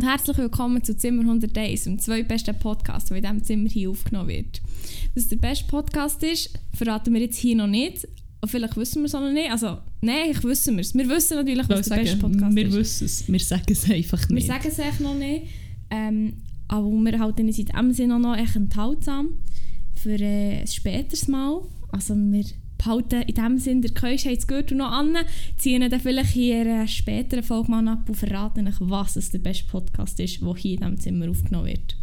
Und herzlich willkommen zu Zimmer 101, dem zweitbesten Podcast, der in diesem Zimmer hier aufgenommen wird. Was der beste Podcast ist, verraten wir jetzt hier noch nicht. Vielleicht wissen wir es auch noch nicht. Also, nein, ich wissen wir es. Wir wissen natürlich, was der beste Podcast wir ist. wissen es, wir sagen es einfach Wir nicht. sagen es echt noch nicht. Ähm, aber wir halten uns in diesem Sinne noch echt enthaltsam für äh, ein späteres Mal. Also wir behalten in diesem Sinne, der Keusch hat es gehört und noch an, ziehen dann vielleicht in einer späteren Folge mal ab und verraten euch, was es der beste Podcast ist, der hier in diesem Zimmer aufgenommen wird.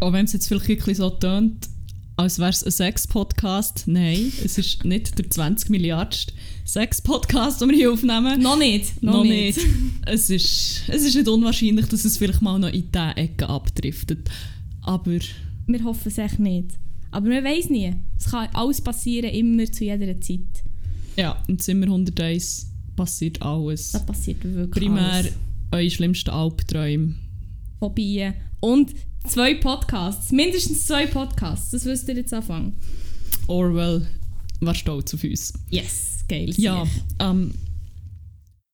Auch wenn es jetzt vielleicht ein bisschen so tönt, als wäre es ein Sex-Podcast. Nein, es ist nicht der 20 Milliardste Sex-Podcast, den wir hier aufnehmen. Noch nicht, noch, nicht. Es, ist, es ist nicht unwahrscheinlich, dass es vielleicht mal noch in diese Ecke abdriftet. Aber Wir hoffen es echt nicht. Aber man weiß nie. Es kann alles passieren, immer zu jeder Zeit. ja, im Zimmer 101 passiert alles. Das passiert wirklich Primär alles. eure schlimmsten Albträume. Phobien und zwei Podcasts. Mindestens zwei Podcasts. Das wisst ihr jetzt anfangen. Orwell war stolz auf uns. Yes, geil. Ja, ähm,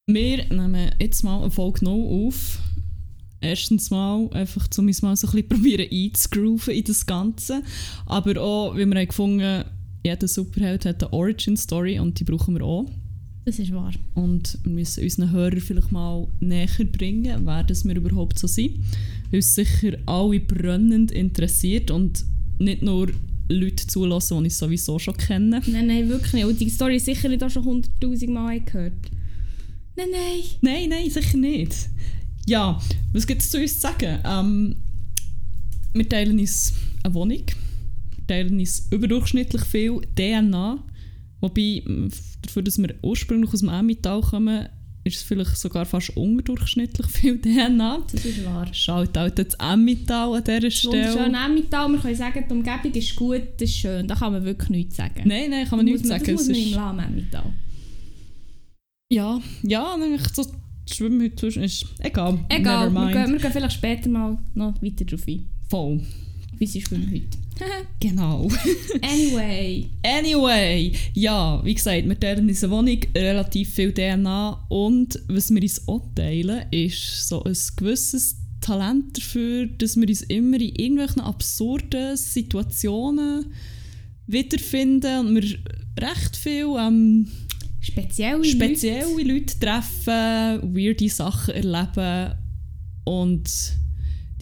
wir nehmen jetzt mal eine Folge noch auf. Erstens mal, einfach um uns mal so ein bisschen probieren einzugrooven in das Ganze. Aber auch, wie wir haben gefunden jeder Superheld hat eine Origin-Story und die brauchen wir auch. Das ist wahr. Und wir müssen unseren Hörern vielleicht mal näher bringen, wer das wir überhaupt so sind. Weil es sicher alle brennend interessiert und nicht nur Leute zulassen, die ich sowieso schon kenne. Nein, nein, wirklich nicht. Und die Story ist sicher nicht auch schon hunderttausend Mal gehört. Nein, nein. Nein, nein, sicher nicht. Ja, was gibt es zu uns zu sagen? Ähm, wir teilen uns eine Wohnung. Wir teilen uns überdurchschnittlich viel DNA. Wobei, m, dafür, dass wir ursprünglich aus dem Emmental kommen, ist es vielleicht sogar fast unterdurchschnittlich viel DNA. Das ist wahr. Schaut auch das Emmental an dieser Stelle. Emmental. Wir können sagen, die Umgebung ist gut, das ist schön. Da kann man wirklich nichts sagen. Nein, nein, kann man nicht muss sagen. Das muss man im Lahm Emmental. ja, ja, eigentlich so das Schwimmen heute zwischen ist egal. Egal, wir gehen, wir gehen vielleicht später mal noch weiter drauf ein. Voll. Wie sie schwimmen heute. Genau. anyway. Anyway, ja, wie gesagt, wir teilen in unserer Wohnung relativ viel DNA und was wir uns auch teilen, ist so ein gewisses Talent dafür, dass wir uns immer in irgendwelchen absurden Situationen wiederfinden und wir recht viel ähm, Spezielle spezielle Leute. Leute treffen, weirde Sachen erleben und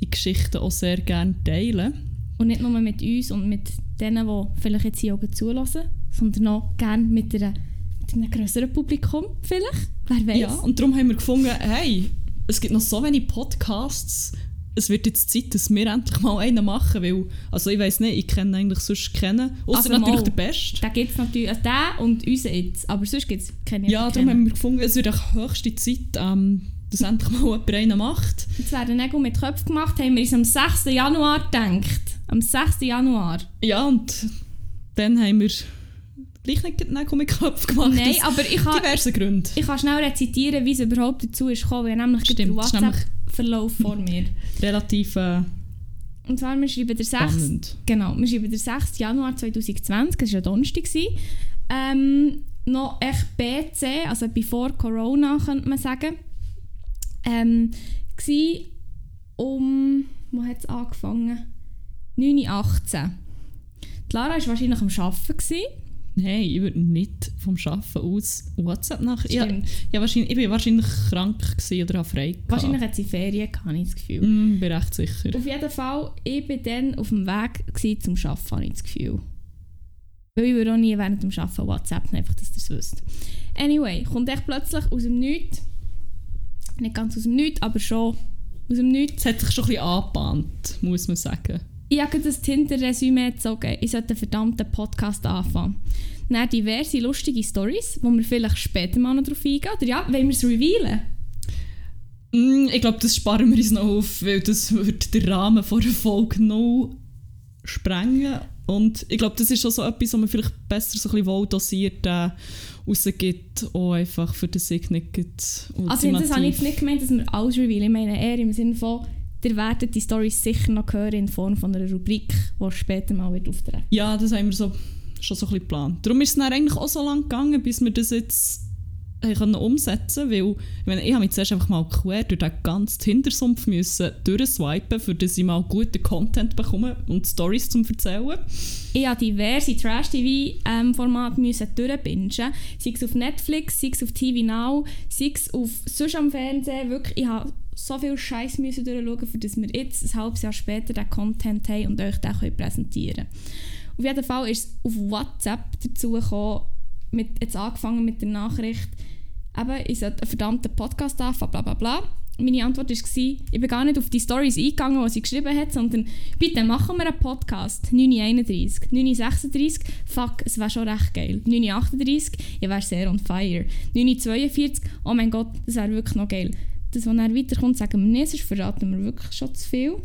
die Geschichten auch sehr gerne teilen. Und nicht nur mit uns und mit denen, die vielleicht jetzt hier auch zulassen, sondern auch gerne mit, einer, mit einem größeren Publikum vielleicht. Wer weiß. Ja, und darum haben wir gefunden, hey, es gibt noch so wenige Podcasts. Es wird jetzt Zeit, dass wir endlich mal einen machen, weil, also ich weiß nicht, ich kenne eigentlich sonst keinen, außer Also natürlich mal. der Beste. Da gibt es natürlich also den und unseren jetzt. Aber sonst gibt es keine Ja, darum haben wir gefunden, es wird auch höchste Zeit, ähm, dass endlich mal jemand einen macht. Jetzt werden Nägel mit Köpfen gemacht, haben wir uns am 6. Januar gedacht. Am 6. Januar. Ja, und dann haben wir gleich nicht Nägel mit Kopf gemacht. Nein, aber ich kann, diversen Gründen. ich kann schnell rezitieren, wie es überhaupt dazu ist gekommen. Ich habe nämlich den Stimmt, nämlich- WhatsApp-Verlauf vor mir. Relativ äh, Und zwar, wir schreiben der 6. spannend. Genau, wir schreiben der 6. Januar 2020, das war ja Donnerstag. Ähm, noch echt BC, also bevor Corona, könnte man sagen. Ähm, gsi um, wo hat es angefangen? 9.18 Die Lara war wahrscheinlich am Arbeiten. Gewesen. Nein, ich würde nicht vom Arbeiten aus WhatsApp nach. Ja, ja, wahrscheinlich, ich war wahrscheinlich krank oder habe frei. gehabt. Wahrscheinlich hat sie Ferien, habe ich das Gefühl. Mm, bin recht sicher. Auf jeden Fall, ich war dann auf dem Weg zum Arbeiten, habe ich das Gefühl. Weil ich würde auch nie während dem Arbeiten WhatsApp einfach, dass ihr es wisst. Anyway, kommt echt plötzlich aus dem Nichts. Nicht ganz aus dem Nichts, aber schon aus dem Nichts. Es hat sich schon ein bisschen angebahnt, muss man sagen. Ich habe das Tinder-Resümee gezogen. Ich sollte einen verdammten Podcast anfangen. Dann diverse lustige Stories, wo wir vielleicht später mal noch drauf eingehen. Oder ja, wollen wir es revealen? Mm, ich glaube, das sparen wir uns noch auf, weil das würde den Rahmen von der Folge noch sprengen. Und ich glaube, das ist schon so etwas, was man vielleicht besser so ein bisschen wohl dosiert äh, rausgibt, auch einfach für den Signet Also das habe ich jetzt nicht gemeint, dass wir alles revealen. Ich meine eher im Sinne von, ihr werdet die Storys sicher noch hören in Form von einer Rubrik, die später mal wird auftreten Ja, das haben wir so, schon so ein bisschen geplant. Darum ist es dann eigentlich auch so lange gegangen, bis wir das jetzt haben können umsetzen weil ich, meine, ich habe mich zuerst einfach mal quer durch den ganzen Hintersumpf müssen durchswipen, für dass ich mal guten Content bekomme und Stories zum erzählen. Ich habe diverse Trash-TV-Formate ähm, durchbingen. Sei es auf Netflix, sei es auf TV Now, sei es auf sonst am Fernsehen. Wirklich, ich habe so viel Scheiß durchschauen, für dass wir jetzt ein halbes Jahr später den Content haben und euch den präsentieren können. Auf jeden Fall ist es auf WhatsApp dazu gekommen, mit, jetzt angefangen mit der Nachricht, eben, ich sollte einen verdammten Podcast anfangen, bla bla bla. Meine Antwort war, ich bin gar nicht auf die Stories eingegangen, die sie geschrieben hat, sondern bitte machen wir einen Podcast. 9.31, 9.36, fuck, es wäre schon recht geil. 9.38, ich wäre sehr on fire. 9.42, oh mein Gott, das wäre wirklich noch geil. Das, was dann weiterkommt, sagen wir nicht, sonst verraten wir wirklich schon zu viel.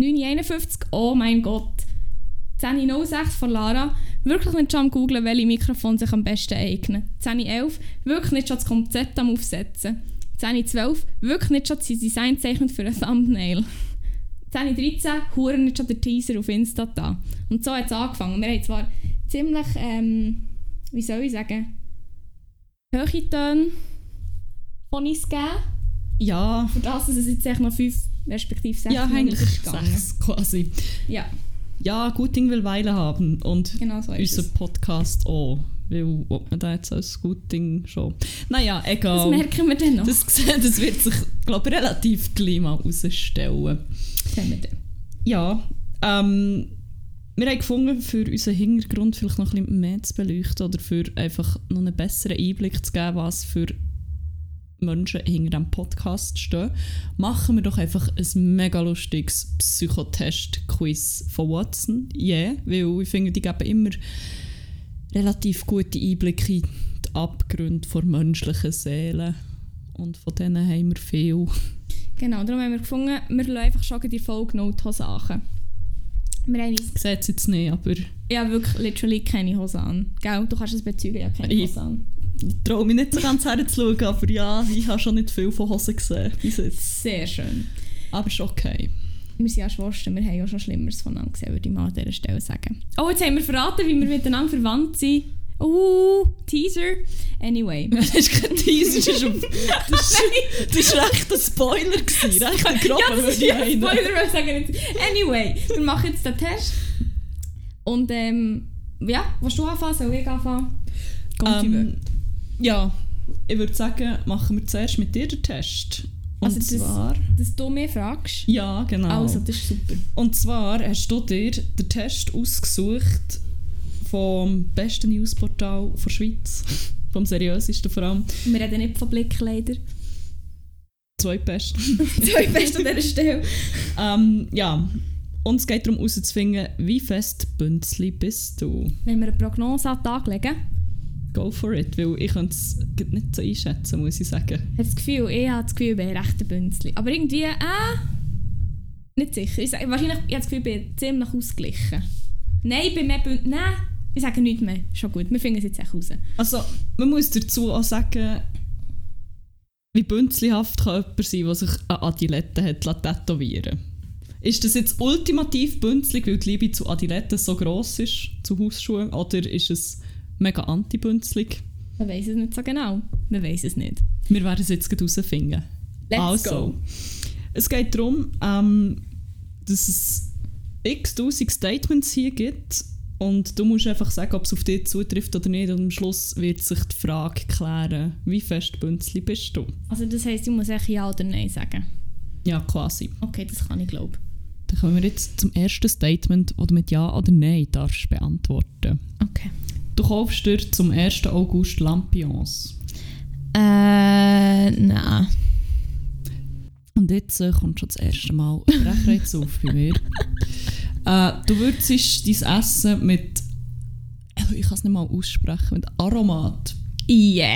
9.51, oh mein Gott. 10.06 von Lara, wirklich nicht schon am googlen, welche Mikrofon sich am besten eignen. 10.11, wirklich nicht schon das Konzept am aufsetzen. 10.12, wirklich nicht schon das Design zeichnen für ein Thumbnail. 10.13, huren nicht schon der Teaser auf Insta da. Und so hat es angefangen. Wir haben zwar ziemlich, ähm, wie soll ich sagen, hohe Töne von uns gegeben. Ja. Für das, dass es jetzt noch fünf respektive sechs ja, Minuten ist gegangen. Sechs quasi. Ja ja, gut Ding will Weile haben. Und genau so unser Podcast auch. Weil, ob man da jetzt als gut Ding schon. Naja, egal. Das merken wir dann noch. Das, das wird sich, glaube ich, relativ gleich mal herausstellen. Sehen wir dann. Ja, ähm, wir haben gefunden, für unseren Hintergrund vielleicht noch ein bisschen mehr zu beleuchten oder für einfach noch einen besseren Einblick zu geben, was für Menschen hinter dem Podcast stehen, machen wir doch einfach ein mega lustiges Psychotest-Quiz von Watson. Ja, yeah, weil ich finde, die geben immer relativ gute Einblicke in die Abgründe der menschlichen Seele. Und von denen haben wir viel. Genau, darum haben wir gefunden, wir lassen einfach schon die Folge Nothose an. Wir haben uns... Ich sehe es jetzt nicht, aber... Ja, wirklich, literally keine Hose an. Gell, du kannst es bezeugen, ja, keine Hose an ich traue mich nicht so ganz herzuschauen, aber ja, ich habe schon nicht viel von Hosen gesehen bis jetzt. Sehr schön. Aber ist okay. Wir sind ja Schwestern, wir haben ja schon Schlimmeres voneinander gesehen, würde ich mal an dieser Stelle sagen. Oh, jetzt haben wir verraten, wie wir miteinander verwandt sind. Uh, Teaser. Anyway. das ist kein Teaser, das ist, das ist, recht ein Spoiler gewesen. Recht ein grober, ja, das ist ein Spoiler, würde ich sagen. Anyway, wir machen jetzt den Test. Und ähm, ja, willst du anfangen? Soll ich anfangen? Ähm, ja, ich würde sagen, machen wir zuerst mit dir den Test. Und also, zwar, dass du mir fragst? Ja, genau. Also, das ist super. Und zwar hast du dir den Test ausgesucht vom besten Newsportal der Schweiz. vom seriösesten vor allem. Wir reden nicht von Blick, leider. Zwei Beste. Zwei Beste an dieser Stelle. ähm, ja, und es geht darum herauszufinden, wie fest Bünzli bist du. Wenn wir eine Prognose an den Tag legen? Go for it, weil ich es nicht so einschätzen, muss ich sagen. Ich habe das Gefühl, ich habe das Gefühl, ich bin recht ein Bünzli. Aber irgendwie, äh, nicht sicher. Ich, wahrscheinlich, ich habe das Gefühl, ich bin ziemlich ausgeglichen. Nein, ich bin mehr Bünzli. Nein, ich sage nichts mehr. Schon gut, wir finden es jetzt echt raus. Also, man muss dazu auch sagen, wie bünzlihaft kann jemand sein, der sich eine Adilette hat tätowieren Ist das jetzt ultimativ bünzlig, weil die Liebe zu Adiletten so gross ist, zu Hausschuhen, oder ist es mega antibünzlig. Man weiß es nicht so genau. Man weiß es nicht. Wir werden es jetzt herausfinden. Let's also, go. Es geht darum, ähm, dass es x tausend Statements hier gibt und du musst einfach sagen, ob es auf dich zutrifft oder nicht. Und am Schluss wird sich die Frage klären, wie fest Bünzli bist du? Also das heisst, du musst echt Ja oder Nein sagen? Ja, quasi. Okay, das kann ich glauben. Dann kommen wir jetzt zum ersten Statement, das du mit Ja oder Nein darfst beantworten. Okay. Du kaufst dir zum 1. August Lampions. Äh, nein. Und jetzt äh, kommt schon das erste Mal Frechheit auf bei mir. Äh, du würdest dein Essen mit. Also ich kann es nicht mal aussprechen. Mit Aromat. Yes!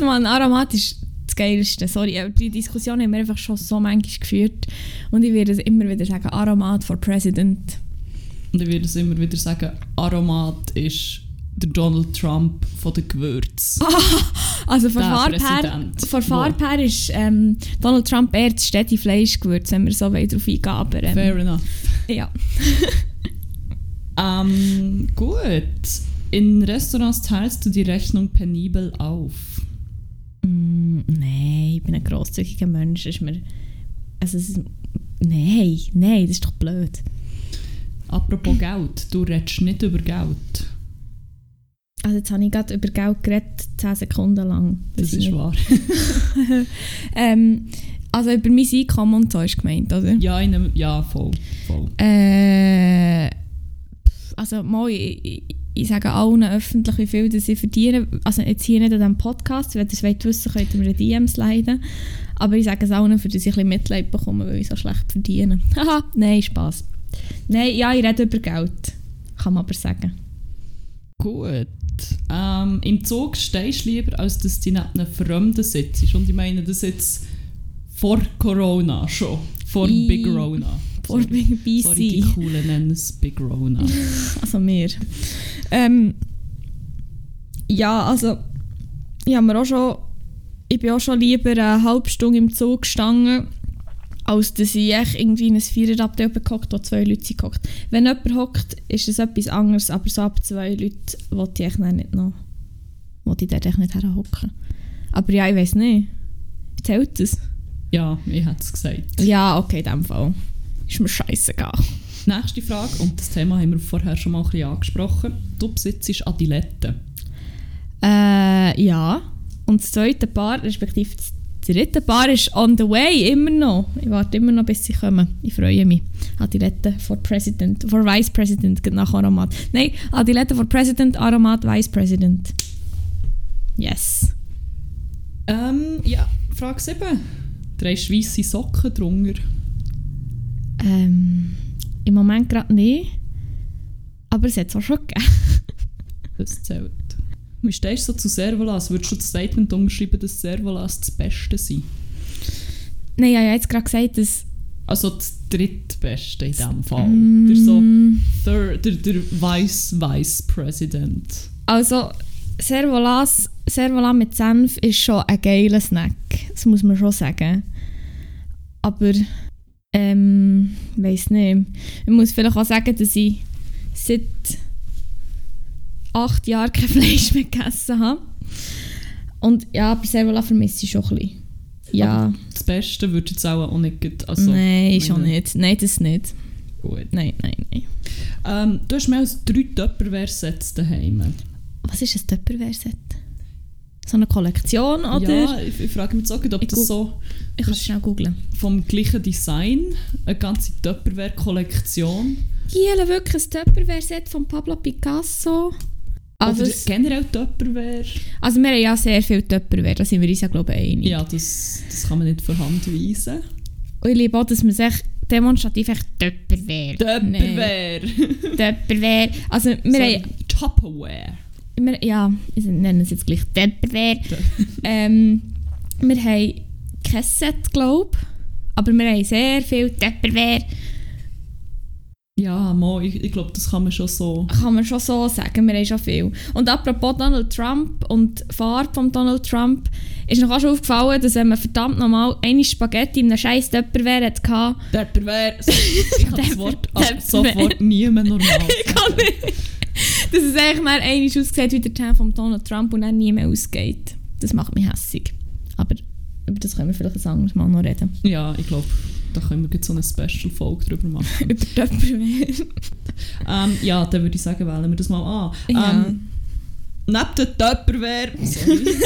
Man, Aromat ist das Geilste. Sorry, aber die Diskussion haben wir einfach schon so manchmal geführt. Und ich werde es immer wieder sagen: Aromat for President. Und ich würde es immer wieder sagen, Aromat ist der Donald Trump von den Gewürzen. also von Farbe her, ist ähm, Donald Trump eher das stete Fleischgewürz, wenn wir so darauf eingehen aber, ähm, Fair enough. Ja. ähm, gut. In Restaurants teilst du die Rechnung penibel auf. Mm, nein, ich bin ein grosszügiger Mensch. Ist mir, also es ist, nein, nein, das ist doch blöd. Apropos Geld, du redest nicht über Geld. Also jetzt habe ich gerade über Geld geredet, 10 Sekunden lang. Das ist wahr. ähm, also über mein Einkommen und so ist gemeint, oder? Ja, in einem, ja voll. voll. Äh, also mal, ich, ich, sage allen öffentlich, wie viel das ich verdiene. Also jetzt hier nicht an diesem Podcast, wenn ihr es wollt wissen könnt ihr mir DMs leiden. Aber ich sage es allen, für das ich ein bisschen Mitleid bekomme, weil ich so schlecht verdiene. Haha, nein, Spaß. Nein, ja, ich rede über Geld. Kann man aber sagen. Gut. Ähm, Im Zug stehst du lieber, als dass du neben einem Fremden sitzt. Und ich meine das jetzt vor Corona schon. Vor I- Big Rona. Vor Sorry. BC. Sorry, die Coolen nennen es Big Rona. Also mir. Ähm, ja, also ich habe mir auch schon, ich bin auch schon lieber eine halbe Stunde im Zug gestanden, als dass ich echt irgendwie in ein Viererabteil gehockt, wo zwei Leute gehockt. Wenn jemand hockt, ist es etwas anderes, aber so ab zwei Leute wollte ich dann nicht noch, wollte ich dort nicht herhocken. Aber ja, ich weiß nicht. Zählt das? Ja, ich hätte es gesagt. Ja, okay, in dem Fall. Ist mir scheißegal. Nächste Frage, und das Thema haben wir vorher schon mal ein bisschen angesprochen. Du besitzt Adiletten. Äh, ja. Und das zweite Paar, respektive das dritte Paar ist on the way, immer noch. Ich warte immer noch, bis sie kommen. Ich freue mich. Adilette for President, for Vice President, nach Aromat. Nein, Adilette for President, Aromat Vice President. Yes. Ähm, ja, Frage 7. Drei weiße Socken drunter. Ähm, Im Moment gerade nicht. Aber es hat es auch schon gegeben. Das zählt. Wie stehst du so zu Servolas? Würdest du das Statement umschreiben, dass Servolas das Beste sind? Nein, ich habe ja jetzt gerade gesagt, dass... Also das drittbeste in diesem Fall. Mm, Der, so third, der, der Vice Vice President. Also, Servolas, Servola mit Senf ist schon ein geiler Snack. Das muss man schon sagen. Aber, ähm, weiß nicht. Ich muss vielleicht auch sagen, dass ich seit acht Jahren kein Fleisch mehr gegessen habe. Und ja, aber Servola vermisse ich schon ein bisschen. Ja, Aber das Beste würde jetzt auch, auch nicht... gut- Also, nein, schon nicht. Nein, das nicht. Gut. Nein, nein, nein. Ähm, du hast mehr als drei Tupperware-Sets daheim. Was ist ein Tupperware-Set? So eine Kollektion, oder? Ja, ich, ich frage mich jetzt auch, ob Ich das so Ich kann es schnell googlen. vom gleichen Design, eine ganze Tupperware-Kollektion. Hier wirklich ein Tupperware-Set von Pablo Picasso. Also, Oder es, generell Tupperware. also wir haben ja sehr viel Tupperware, da sind wir uns ja glaube ich einig. Ja, das, das kann man nicht von Hand weisen. Und ich liebe auch, dass man sich demonstrativ echt Tupperware Tupperware! nennt. Tupperware. Also wir Sorry, haben, Tupperware. wir, ja, ich nenne es jetzt gleich Tupperware. ähm, wir haben kein Set, glaube ich. Aber wir haben sehr viel Tupperware. Ja, mal, ich, ich glaube, das kann man schon so. Kann man schon so sagen, wir haben schon viel. Und apropos Donald Trump und Farbe von Donald Trump, ist noch auch schon aufgefallen, dass wenn man verdammt nochmal eine Spaghetti in einem scheiß Tupperware hatte, Tupperware. Ich kann das Wort ab sofort nie mehr normal Ich kann nicht. Dass es eigentlich mal einmal aussieht wie der Teil von Donald Trump und dann nie mehr ausgeht. Das macht mich hässig. Aber über das können wir vielleicht ein anderes Mal noch reden. Ja, ich glaube, da können wir jetzt so eine Special-Folge drüber machen. über Tupperware. ähm, ja, dann würde ich sagen, wählen wir das mal an. Ja. Ähm, neben der Tupperware. Sorry.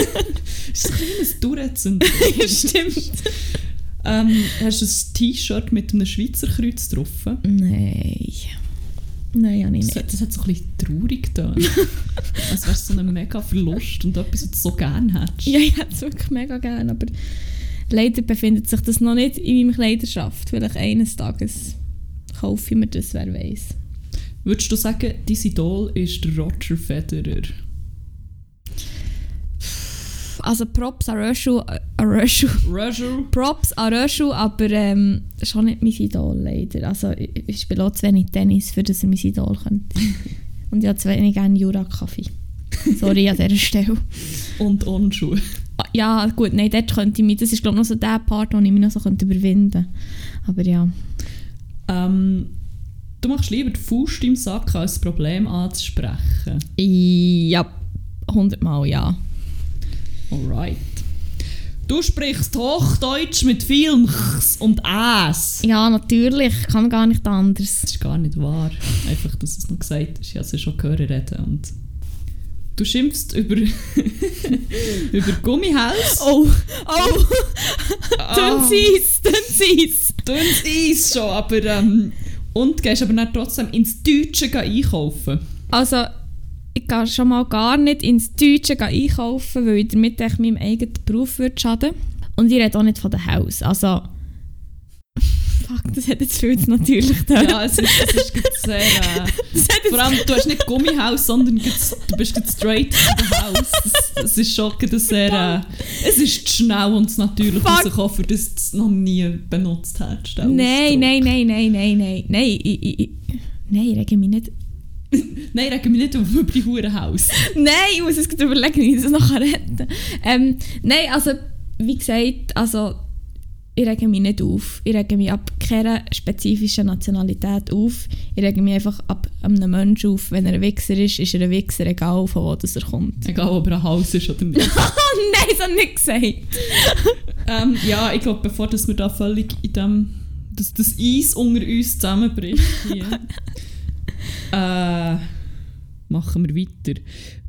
ist ein kleines Tourette-Syndrom. Stimmt. ähm, hast du ein T-Shirt mit einem Schweizer Kreuz drauf? Nein. Nein, Das, nicht. hat- das hat so ein bisschen traurig getan. Als wäre es so ein mega Verlust und etwas, was du so gerne hättest. Ja, ich hätte es wirklich mega gerne, aber leider befindet sich das noch nicht in meinem Kleiderschaft. Vielleicht eines Tages kaufe ich mir das, wer weiß. Würdest du sagen, dein Idol ist Roger Federer? Also Props an Röschel, äh, an Röschel. Props an Röschel, aber ähm, schon nicht mein Idol leider. Also ich, ich spiele auch zu wenig Tennis, für das er mein Idol könnte. Und ich habe zu wenig gerne Jura-Kaffee. Sorry an dieser Stelle. Und Onschuhe. Ja, gut, nein, dort könnte ich mich, das ist glaube ich noch so der Part, wo ich mich noch so könnte überwinden könnte. Aber ja. Ähm, Du machst lieber die Faust im Sack, als das Problem anzusprechen. Ja, 100 Mal ja. Alright. Du sprichst Hochdeutsch mit vielen Chs und Äs. Ja, natürlich. Kann gar nicht anders. Das ist gar nicht wahr. Einfach, dass es noch gesagt ist. Ich habe es schon gehört reden. Und du schimpfst über, über Gummihals. Oh, oh. Dünnes Eis, dünnes Eis. Dünnes Eis schon, aber... Ähm, und gehst aber dann trotzdem ins Deutsche einkaufen. Also, ich gehe schon mal gar nicht ins Deutsche einkaufen, weil ich damit echt meinem eigenen Beruf würde schaden Und ich rede auch nicht von dem Haus. Also... Fuck, das hat jetzt viel zu natürlich getan. Ja, es ist, es ist sehr... Äh, vor allem, du hast nicht Gummihaus, sondern du bist straight to the house. Es, es ist schon sehr... Äh, es ist schnell und zu natürlich rausgekommen, für das du es noch nie benutzt hast. Nein, nein, nein, nein, nein, nein. Nein, ich, ich, ich, nein, rege mich nicht... Nein, regen wir nicht über die Hurenhaus. Nein, ich muss es überlegen, wie ich das noch retten kann. Ähm, nein, also, wie gesagt, also, ich rege mich nicht auf. Ich rege mich ab keiner spezifischen Nationalität auf. Ich rege mich einfach ab einem Menschen auf. Wenn er ein Wichser ist, ist er ein Wichser, egal von wo das er kommt. Egal, ob er ein Haus ist oder nicht. Nein, das habe ich nicht gesagt. ähm, ja, ich glaube, bevor dass wir da völlig in dem... Das, das Eis unter uns zusammenbricht hier, äh, machen wir weiter.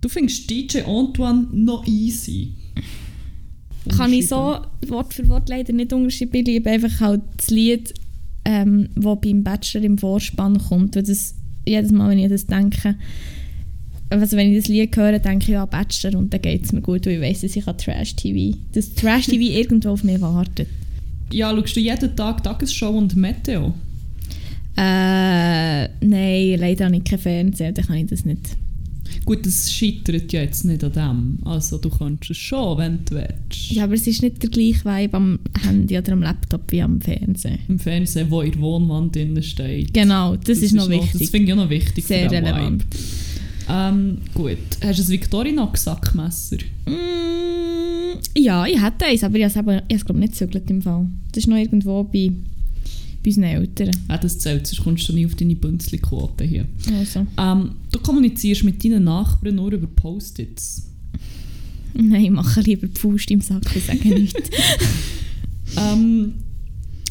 Du findest DJ Antoine noch easy. Kann ich so Wort für Wort leider nicht unterschreiben. Ich liebe einfach halt das Lied, ähm, das beim Bachelor im Vorspann kommt. Weil das, jedes Mal, wenn ich das denke, also wenn ich das Lied höre, denke ich ja Bachelor und dann geht es mir gut, weil ich weiss, dass ich an Trash-TV, dass Trash-TV irgendwo auf mich wartet. Ja, schaust du jeden Tag Tagesshow und Meteo? Äh, nein, leider habe ich keinen Fernseher, dann kann ich das nicht. Gut, das scheitert ja jetzt nicht an dem. Also du kannst es schon, wenn du willst. Ja, aber es ist nicht der gleiche Vibe am Handy oder am Laptop wie am Fernsehen. Im Fernsehen, wo in der Wohnwand drin steht. Genau, das, ist noch wichtig. Das finde ich auch noch wichtig Sehr für den relevant. Vibe. Ähm, gut. Hast du ein Victorinox-Sackmesser? Mm, ja, ich hätte eins, aber ich habe es, eben- ich glaube nicht gezügelt im Fall. Das ist noch irgendwo bei, bei unseren Eltern. Ja, das zählt, sonst kommst du nie auf deine Bünzli-Quote hier. Also. Ähm, du kommunizierst mit deinen Nachbarn nur über Post-its. Nein, ich mache lieber die Faust im Sack und sage nichts. Ähm,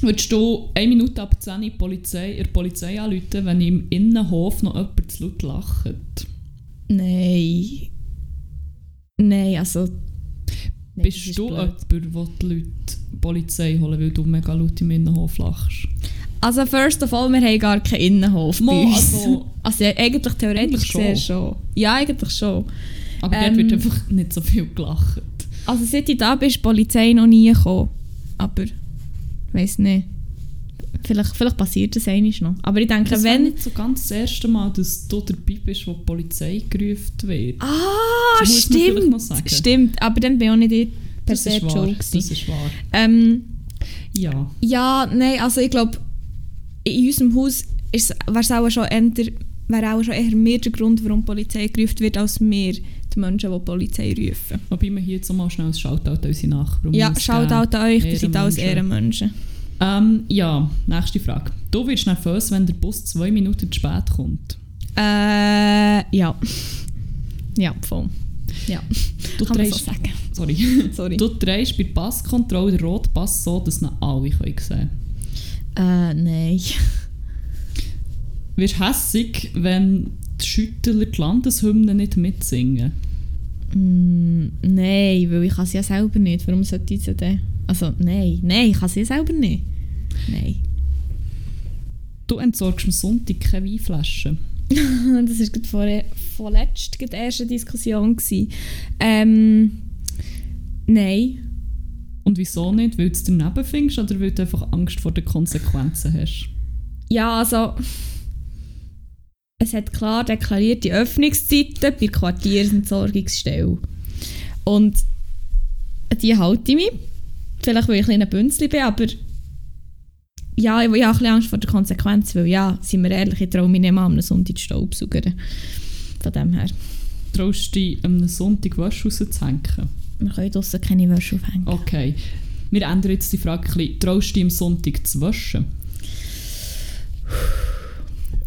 würdest du eine Minute ab 10 die Polizei, der Polizei anrufen, wenn im Innenhof noch jemand zu laut lacht? Nein. Nein, also... Nein, Bist ist du blöd. jemand, der die Leute Polizei holen weil du mega laut im Innenhof lachst? Also first of all, wir haben gar keinen Innenhof Mo, also- Also, eigentlich theoretisch Eigentlich schon. schon. Ja, eigentlich schon. Aber Ähm, dort wird einfach nicht so viel gelacht. Also seit ich da bin, ist die Polizei noch nie gekommen. Aber... Ich weiss nicht. Vielleicht, vielleicht passiert das einmal noch. Aber ich denke, Das wenn... nicht so ganz das erste Mal, dass du dabei bist, wo die Polizei gerufen wird. Ah, Das stimmt. Stimmt, aber dann bin ich auch nicht ich per Das se schuld Das ist wahr. Ähm, Ja. ja, nein, also ich glaube, in unserem Haus wäre es auch schon eher, wäre auch schon eher mehr der Grund, warum die Polizei gerufen wird, als wir, die Menschen, die die Polizei rufen. Wobei wir hier jetzt mal schnell ein Shoutout an unsere Nachbarn Ja, auch an euch, ihr seid alles Ehrenmenschen. Ähm, ja, nächste Frage. Du wirst nervös, wenn der Bus zwei Minuten zu spät kommt. Äh, ja. Ja, voll. Ja, Du kann man so drehst, sagen. sorry. Sorry. Du drehst bei der Passkontrolle den roten Pass so, dass ihn alle können sehen Äh, nein. Wirst hässig, wenn die Schüttler die Landeshymne nicht mitsingen? Mm, nein, weil ich kann sie ja selber nicht. Warum sollte ich sie denn? Also, nein. Nein, ich kann sie selber nicht. Nein. Du entsorgst am Sonntag keine Weinflaschen. das war gerade vor, vorletzt die erste Diskussion. Gewesen. Ähm, nein. Und wieso nicht? Weil du es daneben findest oder weil du einfach Angst vor den Konsequenzen hast? Ja, also... Es hat klar deklarierte Öffnungszeiten bei der Quartiersentsorgungsstelle. Und die halte ich mich. Vielleicht, weil ich ein Bünzli bin, aber... Ja, ich, ich habe ein bisschen Angst vor der Konsequenz, weil ja, sind wir ehrlich, ich traue mich nicht mal, am Sonntag zu Staubsaugern. Von dem her. Traust du dich am Sonntag Wäsche rauszuhängen? Wir können draussen keine Wäsche aufhängen. Okay. Wir ändern jetzt die Frage ein bisschen. Traust du dich am Sonntag zu waschen?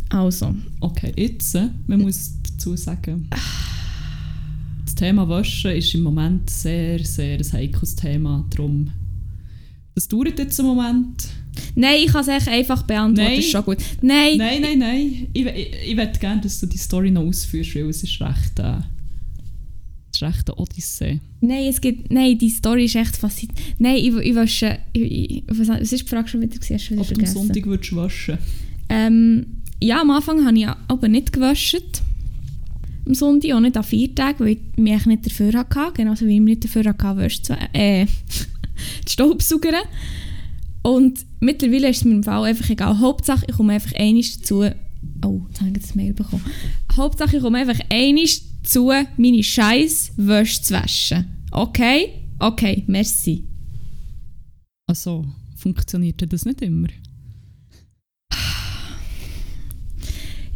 Also, Okay, jetzt, äh, man muss dazu sagen, das Thema Waschen ist im Moment sehr, sehr ein heikles Thema. Darum, das dauert jetzt einen Moment. nein, ich kann es echt einfach beantworten, Nein. ist schon gut. Nein, Nein, nein, nein. Ich, ich, ich möchte gerne, dass du die Story noch ausführst, weil es ist recht, äh, es ist recht eine Odyssee. nein, es gibt, nein, die Story ist echt faszinierend. Nein, ich, ich wasche, ich, ich, was, was ist die Frage schon wieder? gewesen? Du wieder Ob du am vergessen? Sonntag würdest waschen Ähm, ja, am Anfang habe ich aber nicht gewaschen. Am Sonntag auch nicht an vier Tagen, weil ich mich nicht dafür hatte. Genauso wie ich mich nicht dafür hatte, Wäsche zu, äh, die Staubsaugern. Und mittlerweile ist es mir im Fall einfach egal. Hauptsache, ich komme einfach einmal dazu... Oh, jetzt habe ich das Mail bekommen. Hauptsache, ich komme einfach einmal dazu, meine scheiß Wäsche zu waschen. Okay? Okay, merci. Also, funktioniert das nicht immer?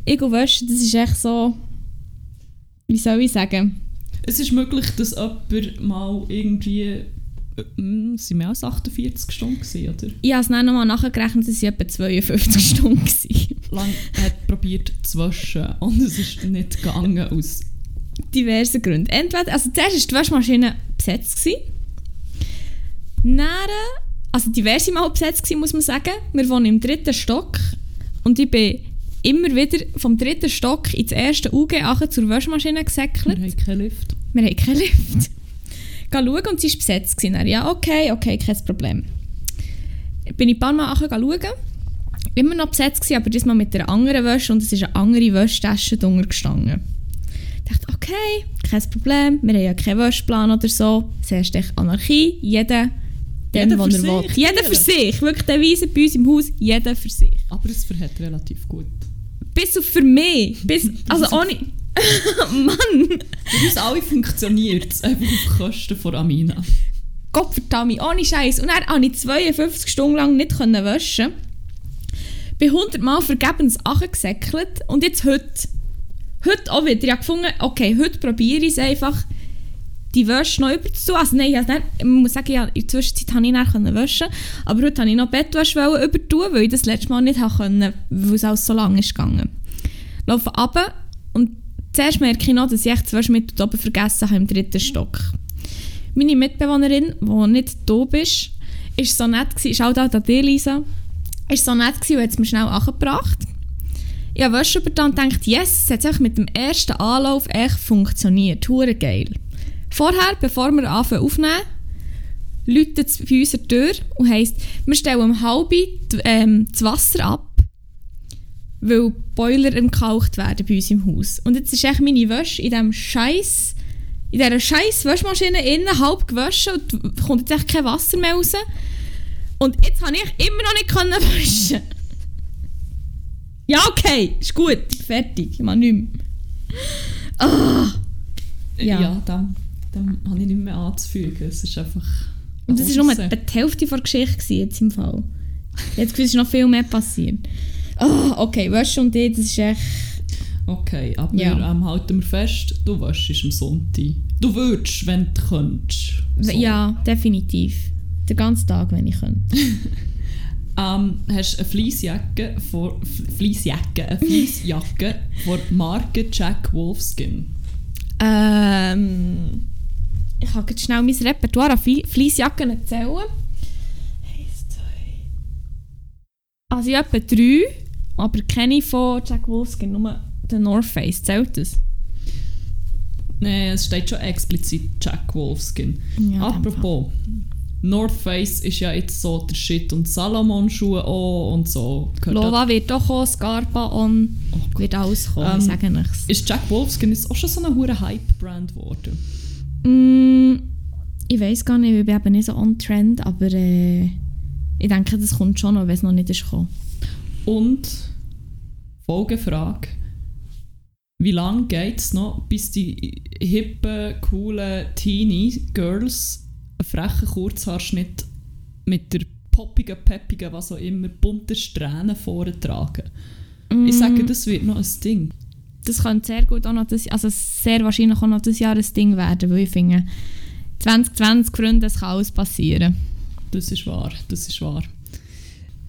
Ich gehe waschen, das ist echt so... Wie soll ich sagen? Es ist möglich, dass jemand mal irgendwie. Es waren mehr als 48 Stunden, gewesen, oder? Ich habe es dann nochmal nachgerechnet, es waren etwa 52 Stunden. gewesen. Lang hat probiert zu waschen und es ist nicht gegangen aus. Diverse Gründe. Entweder, also zuerst war die Waschmaschine besetzt. Gewesen. Dann, also diverse Mal besetzt gewesen, muss man sagen. Wir wohnen im dritten Stock und ich bin immer wieder vom dritten Stock ins erste UG zur Waschmaschine Wir gesäckelt. haben keinen Lift. Wir haben keinen Lift. Geh schauen und sie ist besetzt. Gewesen. Dann, ja, okay, okay, kein Problem. Bin ich ein paar Mal schauen. Immer noch besetzt gewesen, aber diesmal mit einer anderen Wäsche und es ist eine andere Wäschtasche drunter gestanden. Ich dachte, okay, kein Problem, wir haben ja keinen Wäschplan oder so. Echt Anarchie, jeder, den, Jeder für er will. sich, Jeder für sich, wirklich der Weise bei uns im Haus, jeder für sich. Aber es verhält relativ gut. Bis auf für mich, bis, also ohne... Mann! Für uns alle funktioniert es einfach auf Kosten von Amina. Gottverdammt, ohne Scheiß. Und dann konnte ich 52 Stunden lang nicht waschen. Bin 100 Mal vergebens angesäckelt. Und jetzt heute, heute auch wieder. Ich habe gefunden, okay, heute probiere ich es einfach, die Wäsche noch überzutun. Also nein, ich, dann, ich muss sagen, ja, in der Zwischenzeit konnte ich dann waschen. Aber heute wollte ich noch Bettwäsche übertun, weil ich das letzte Mal nicht können, weil es alles so lange ist gegangen. Laufe runter und zuerst merke ich noch, dass ich echt das Waschmittel oben vergessen habe im dritten Stock. Meine Mitbewohnerin, die nicht da ist, ist so nett gewesen, ist auch da Lisa, ist so nett gewesen und hat es mir schnell angebracht. Ich habe Wäsche und gedacht, yes, es hat mit dem ersten Anlauf echt funktioniert. Hure geil. Vorher, bevor wir anfangen aufnehmen, läutet es bei uns an die Tür und heisst, wir stellen um halb ähm, das Wasser ab, weil Boiler entkalkt werden bei uns im Haus. Und jetzt ist echt meine Wäsche in diesem Scheiß in dieser scheiß Waschmaschine innen halb gewaschen und kommt jetzt echt kein Wasser mehr raus. Und jetzt kann ich immer noch nicht waschen. Ja, okay, ist gut, fertig, ich mache nichts mehr. Ah. Ja. Ja, dem, dem habe ich nicht mehr anzufügen. Es ist einfach. Und das war nur die Hälfte der Geschichte jetzt im Fall. Jetzt ist noch viel mehr passiert. Ah, okay, Waschen und ich, das ist echt... Okay, aber Ja. ähm, halten wir fest, du waschst am Sonntag. Du würdest, wenn du könntest. So. Ja, definitiv. Den ganzen Tag, wenn ich könnte. Ähm, hast eine Fleecejacke von Fleecejacke, eine Fleecejacke von Marke Jack Wolfskin. Ähm, ich kann jetzt schnell mein Repertoire an Fleecejacken erzählen. Eins, zwei. Also ich habe etwa drei, aber keine von Jack Wolfskin, nur der North Face. Zählt das? Nein, es steht schon explizit Jack Wolfskin. Ja, Apropos, North Face ist ja jetzt so der Shit und Salomon-Schuhe auch und so. Gehört Lova wird auch kommen, Scarpa on, Oh wird alles kommen, Ähm, ich sage nichts. Ist Jack Wolfskin jetzt auch schon so eine hure Hype-Brand geworden? Mm, ich weiß gar nicht, ich bin eben nicht so on Trend, aber äh, ich denke, das kommt schon noch, wenn es noch nicht ist gekommen. Und Folgefrage. Wie lange geht es noch, bis die hippen, coolen Teenie-Girls frechen Kurzhaarschnitt mit der poppigen, peppigen, was auch immer, bunten Strähnen vortragen? Ich sage, das wird noch ein Ding. das könnte sehr gut auch noch das, also sehr wahrscheinlich auch noch das Jahr ein Ding werden, weil ich finde, 2020, Freunde, es kann alles passieren. Das ist wahr, das ist wahr.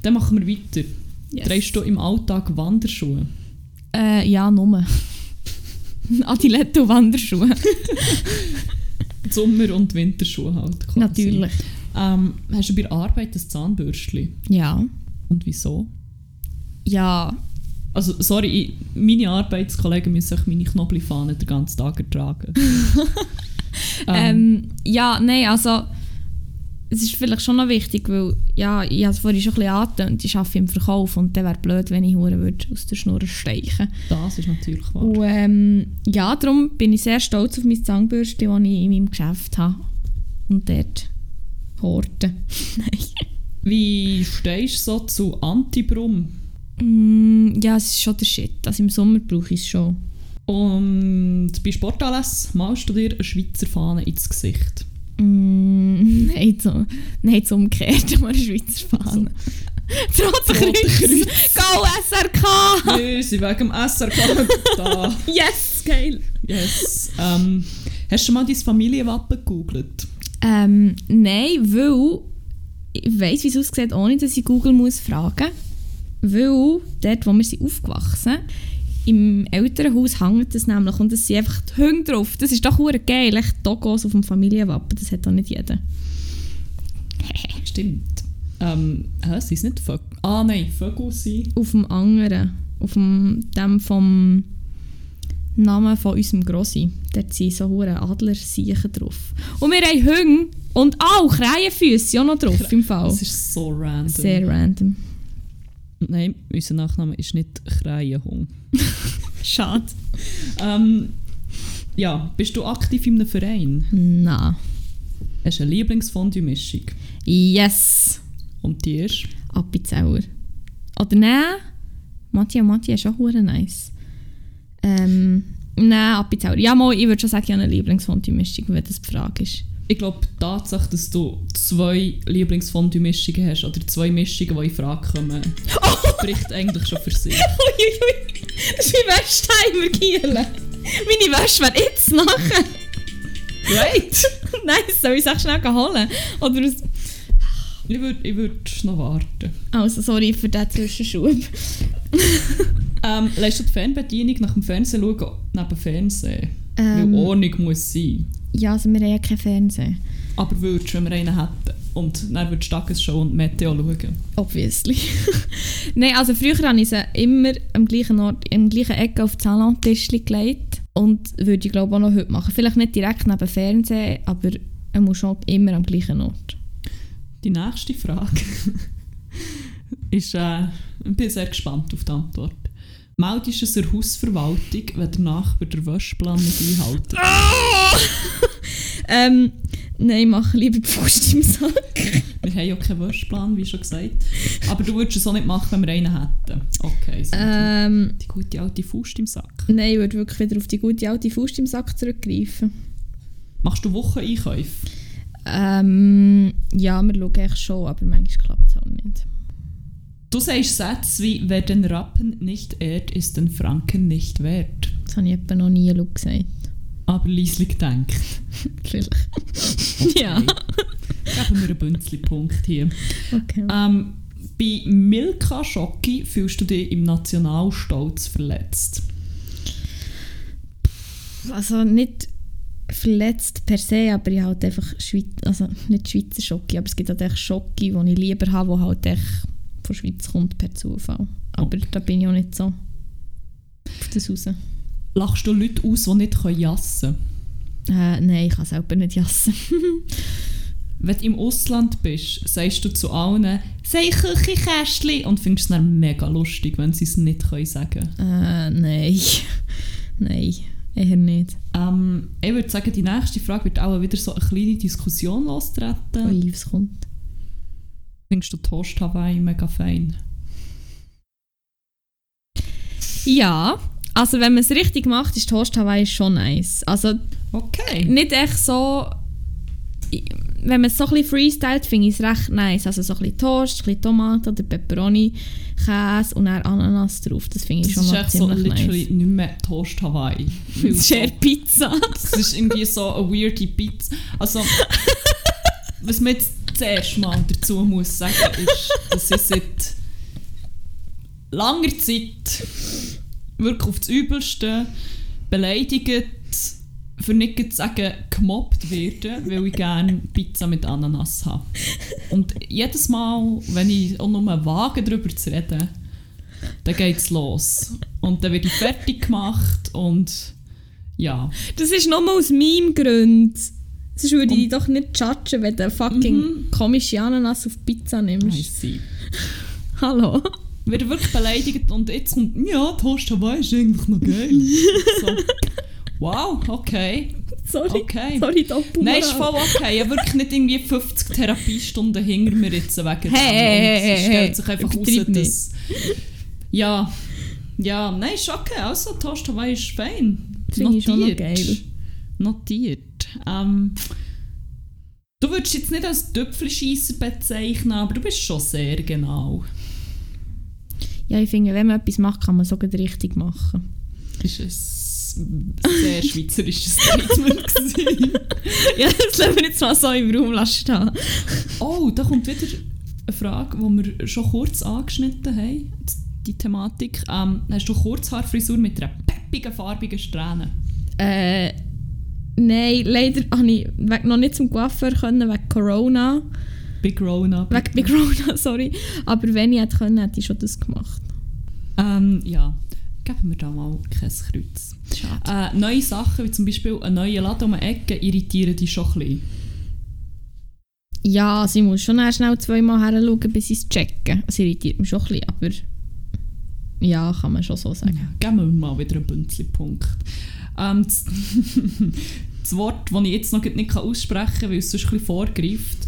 Dann machen wir weiter. Yes. Drehst du im Alltag Wanderschuhe? Äh, ja, nur. Adiletto Sommer- und Winterschuhe halt. Quasi. Natürlich. Ähm, hast du bei der Arbeit ein Zahnbürstchen? Ja. Und wieso? Ja. Also, sorry, ich, meine Arbeitskollegen müssen sich meine Knoblauchfahne den ganzen Tag ertragen. Ähm, ja, nein, also es ist vielleicht schon noch wichtig, weil ja, ich habe es vorhin schon ein bisschen angetönt, ich arbeite im Verkauf und dann wäre blöd, wenn ich Huren würde aus der Schnur steichen das ist natürlich wahr. Und ähm, ja, darum bin ich sehr stolz auf mein Zahnbürstchen, das ich in meinem Geschäft habe. Und dort horten. Nein. Wie stehst du so zu Antibrum? Mm, ja, es ist schon der Shit. Also im Sommer brauche ich es schon. Und bei Sportanlässen malst du dir eine Schweizer Fahne ins Gesicht. Mm, nein, so, nein, so umgekehrt, mal eine Schweizer Fahne. Das Rote Rote Kreuz! Kreuz. Go SRK! Wir sind wegen dem SRK da. Yes, geil! Yes. Ähm, hast du mal dein Familienwappen gegoogelt? Ähm, nein, weil ich weiss, wie es aussieht, ohne dass ich Google muss fragen muss. Weil dort, wo wir sind aufgewachsen im Elternhaus hängt das nämlich und es sind einfach die Hunde drauf. Das ist doch geil, echt Dogos auf dem Familienwappen, das hat doch nicht jeder. Stimmt. Ähm, hä, sind es nicht Vögel? Ah nein, Vögel sind... Auf dem anderen, auf dem, dem vom Namen von unserem Grossi. Dort sind so hure Adlersiechen drauf. Und wir haben Hunde und auch Krähenfüße auch noch drauf im Fall. Das ist so random. Sehr random. Nein, unser Nachname ist nicht Krähenhung. Schade. Ähm, ja, bist du aktiv in einem Verein? Na. Hast du eine Lieblingsfondue-Mischung? Yes! Und die ist? Appenzauer. Oder nein, Matti und Matti ist schon hure nice. Ähm, nein, Appenzauer. Ja, mal, ich würde schon sagen, ich habe eine Lieblingsfondue-Mischung, wenn das die Frage ist. Ich glaube, die Tatsache, dass du zwei Lieblingsfondue-Mischungen hast oder zwei Mischungen, die in Frage kommen, spricht eigentlich schon für sich. Uiuiui, das ist mein Wäschtimer, Giele. Meine Wäsche wäre jetzt nachher. Great! nice, soll ich es auch schnell holen? Oder aus Ich würde ich würd noch warten. also, sorry für den Zwischenschub. Ähm, lässt du die Fernbedienung nach dem Fernsehen schauen, neben Fernsehen? Ähm, Weil Ordnung muss sein. ja, also wir haben ja keinen Fernseher. Aber würdest du, wenn wir einen hätten? Und dann würdest du Tagesshow und Meteo schauen. Obviously. Nein, also früher habe ich sie immer am gleichen Ort, im gleichen Ecke auf das Salontisch gelegt. Und würde ich glaube auch noch heute machen. Vielleicht nicht direkt neben dem Fernsehen, aber er muss schon immer am gleichen Ort. Die nächste Frage ist, äh, ich bin sehr gespannt auf die Antwort. Meldest du es der Hausverwaltung, wenn der Nachbar den Wäschplan nicht einhält? Ähm, nein, mach lieber die Faust im Sack. Wir haben ja keinen Wäschplan, wie schon gesagt. Aber du würdest es auch nicht machen, wenn wir einen hätten. Okay, so Ähm, die gute alte Faust im Sack. nein, ich würde wirklich wieder auf die gute alte Faust im Sack zurückgreifen. Machst du Wocheneinkäufe? Ähm, ja, wir schauen echt schon, aber manchmal klappt es auch nicht. Du sagst Sätze wie, wer den Rappen nicht ehrt, ist den Franken nicht wert. Das habe ich etwa noch nie gesagt. Aber leislich denkt. Vielleicht. Ja. Geben wir einen Bünzli-Punkt hier. Okay. Ähm, bei Milka Schocki fühlst du dich im Nationalstolz verletzt. Also nicht verletzt per se, aber ich halt einfach Schweiz, also nicht Schweizer Schocke, aber es gibt halt echt Schocke, die ich lieber habe, die halt echt von der Schweiz kommt per Zufall. Aber Okay. da bin ich auch nicht so auf das raus. Äh, Lachst du Leute aus, die nicht jassen können? nein, ich kann selber nicht jassen. Wenn du im Ausland bist, sagst du zu allen «Sei Küchenkästchen» und findest es dann mega lustig, wenn sie es nicht können sagen äh, nein. nein, eher nicht. ähm, Ich würde sagen, die nächste Frage wird auch wieder so eine kleine Diskussion lostreten. Ui, was kommt. Findest du Toast Hawaii mega fein? Ja, also wenn man es richtig macht, ist Toast Hawaii schon nice. Also Okay. nicht echt so. Wenn man es so ein bisschen freestylt, finde ich es recht nice. Also so ein bisschen Toast, ein bisschen Tomate oder Pepperoni, Käse und dann Ananas drauf. Das finde ich Das schon ist noch echt so ziemlich literally nice. nicht mehr Toast Hawaii. Das ist so- eher Pizza. Das ist irgendwie so eine weirde Pizza. Also, was man jetzt zuerst mal dazu muss sagen, ist, dass ich seit langer Zeit wirklich auf das Übelste beleidigt, für nicht zu sagen, gemobbt werden, weil ich gerne Pizza mit Ananas habe. Und jedes Mal, wenn ich auch nur wage, darüber zu reden, dann geht es los. Und dann werde ich fertig gemacht und ja. Das ist nur aus meinem Grund. Sonst würde ich dich doch nicht judgen, wenn du fucking Mhm. komische Ananas auf Pizza I nimmst. see. Hallo? Werde wirklich beleidigt und jetzt kommt, ja, Toast Hawaii ist eigentlich noch geil. so. Wow, okay. Sorry, Okay. sorry Doppelmoral. Nein, ist voll okay. Ich habe wirklich nicht irgendwie 50 Therapiestunden hinter mir jetzt wegen dem. Hey, hey, Und es hey, stellt hey, sich einfach raus, dass... Ja, ja, nein, ist okay. Also, Toast Hawaii ist fein. Finde ich schon noch geil. Notiert. Ähm, du würdest jetzt nicht als Töpfelscheisser bezeichnen, aber du bist schon sehr genau. Ja, ich finde, wenn man etwas macht, kann man es sogar richtig machen. Ist ein sehr schweizerisches Statement ja, das lassen wir jetzt mal so im Raum stehen. Oh, da kommt wieder eine Frage, die wir schon kurz angeschnitten haben. Die Thematik. Ähm, hast du Kurzhaarfrisur mit einer peppigen, farbigen Strähne? Äh, nein, leider konnte ich noch nicht zum Coiffeur können, wegen Corona. Big Up. Wegen bei Corona, sorry. Aber wenn ich hätte können, hätte ich schon das gemacht. Ähm, ja, geben wir da mal kein Kreuz. Schade. Äh, neue Sachen, wie zum Beispiel ein neuer Laden um die Ecke, irritieren dich schon ein bisschen. Ja, sie muss schon erst schnell zweimal her schauen, bis sie es checken. Es irritiert mich schon ein bisschen, aber ja, kann man schon so sagen. Ja, geben wir mal wieder einen Bünzli-Punkt. Ähm, das, das Wort, das ich jetzt noch nicht aussprechen kann, weil es sonst ein bisschen vorgreift.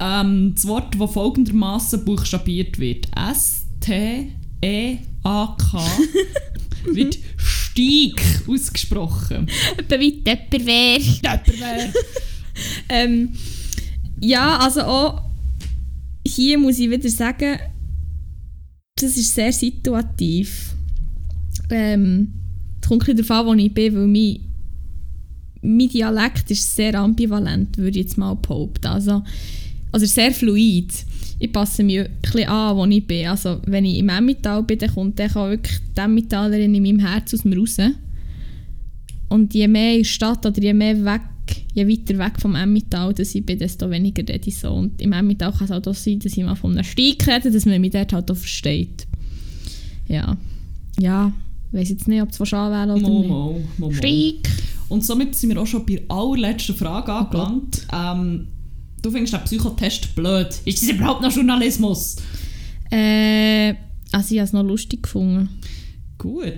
Ähm, das Wort, das folgendermaßen buchstabiert wird. S-T-E-A-K wird Steig ausgesprochen. Etwa wie Tupperware. ähm, ja, also auch hier muss ich wieder sagen, das ist sehr situativ. Ähm, es kommt ein darauf an, wo ich bin, weil mein, mein Dialekt ist sehr ambivalent, würde ich jetzt mal behaupten. Also, also sehr fluid. Ich passe mich ein an, wo ich bin. Also, wenn ich im Emmental bin, dann kommt dann auch wirklich die Emmentalerin in meinem Herz aus mir raus. Und je mehr in der Stadt oder je mehr weg, je weiter weg vom Emmental dass ich bin, desto weniger rede ich so. Und im Emmental kann es auch sein, dass ich mal von einem Steig rede, dass man mich dort halt auch versteht. Ja. Ja, ich weiss jetzt nicht, ob es wäre oder Mo, nicht. mo, mo, mo. Steig! Und somit sind wir auch schon bei der allerletzten Frage Oh angelangt. ähm, du findest den Psychotest blöd. Ist das überhaupt noch Journalismus? Äh, also ich habe es noch lustig gefunden. Gut.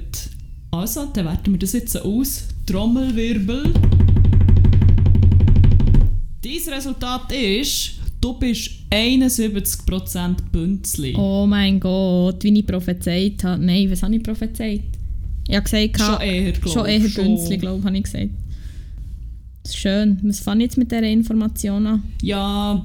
Also, dann werten wir das jetzt aus. Trommelwirbel. Dein Resultat ist, du bist 71% Bünzli. Oh mein Gott, wie ich prophezeit habe. Nein, was habe ich prophezeit? Ich habe gesagt, Schon eher, glaube schon eher Bünzli, glaube ich, habe ich gesagt. Das ist schön. Was fange ich jetzt mit dieser Information an? Ja,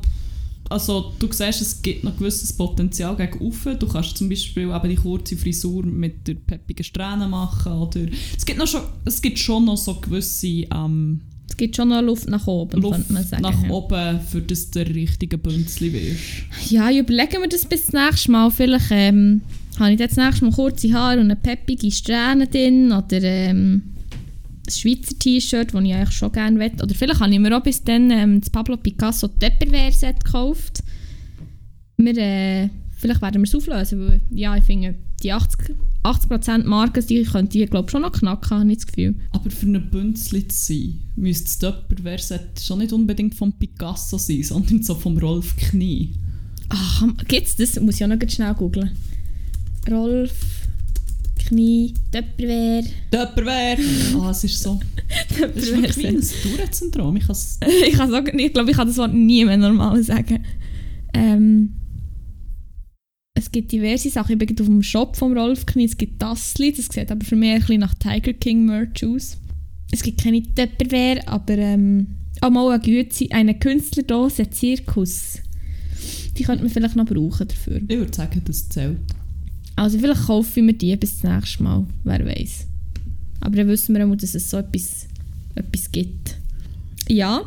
also du siehst, es gibt noch gewisses Potenzial gegen oben. Du kannst zum Beispiel eben die kurze Frisur mit der peppigen Strähne machen. Oder es, gibt noch schon, es gibt schon noch so gewisse ähm, Es gibt schon noch Luft nach oben, Luft könnte man sagen. nach ja. oben, für das der richtige Bünzli wirst. Ja, ich überlege mir das bis zum nächsten Mal. Vielleicht ähm, habe ich dann das nächste Mal kurze Haare und eine peppige Strähne drin oder ähm, ein Schweizer T-Shirt, das ich eigentlich schon gerne will. Oder vielleicht habe ich mir auch bis dann ähm, das Pablo Picasso Tupperware-Set gekauft. Wir, äh, vielleicht werden wir es auflösen, weil ja, ich finde, die 80%, 80 Marken, die könnte ich glaube schon noch knacken, habe ich das Gefühl. Aber für einen Bünzli zu sein, müsste das Tupperware-Set schon nicht unbedingt von Picasso sein, sondern so vom Rolf Knie. Ach, gibt es das? Muss ich auch noch schnell googeln. Rolf, Knie, Tupperware. Tupperware! Ah, es ist so. Es ist wirklich ein Tourette-Syndrom. Ich ich, sagen, ich glaube, ich kann das Wort nie mehr normal sagen. Ähm, es gibt diverse Sachen. Ich bin auf dem Shop vom Rolf Knie. Es gibt Tassli, das sieht aber für mich ein bisschen nach Tiger King Merch aus. Es gibt keine Tupperware, aber ähm, auch mal eine Güte, eine Künstlerdose Zirkus. Die könnte man vielleicht noch brauchen dafür. Ich würde sagen, das zählt. Also vielleicht kaufe ich mir die bis zum nächsten Mal, wer weiß. Aber dann wissen wir auch, dass es so etwas, etwas gibt. Ja,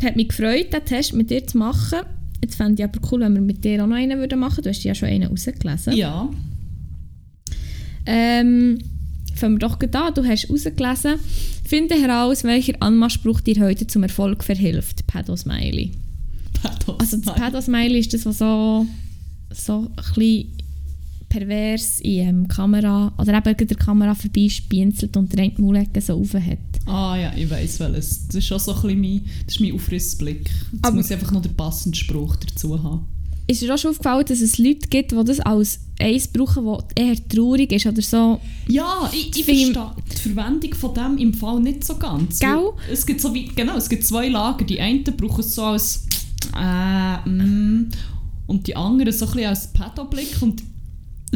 hat mich gefreut, den Test mit dir zu machen. Jetzt fände ich aber cool, wenn wir mit dir auch noch einen würden machen. Du hast ja schon einen rausgelesen. Ja. Ähm, fangen wir doch an. Du hast rausgelesen. Finde heraus, welcher Anmachspruch dir heute zum Erfolg verhilft. Pedo-Smiley. Also das Pedo-Smiley ist das, was so, so ein bisschen pervers in ähm, Kamera oder eben der Kamera vorbeispienzelt und eine Maulecke so rauf hat. Ah ja, ich weiss welches. Das ist schon so ein bisschen mein, das ist mein Aufrissblick. Jetzt Aber- muss ich einfach noch den passenden Spruch dazu haben. Ist dir auch schon aufgefallen, dass es Leute gibt, die das als eins brauchen, das eher traurig ist oder so? Ja, ich, ich verstehe die Verwendung von dem im Fall nicht so ganz. Gell? Es gibt so wie, genau, es gibt zwei Lager. Die einen brauchen es so als äh, mm, und die anderen so ein bisschen als Pedo-Blick und es-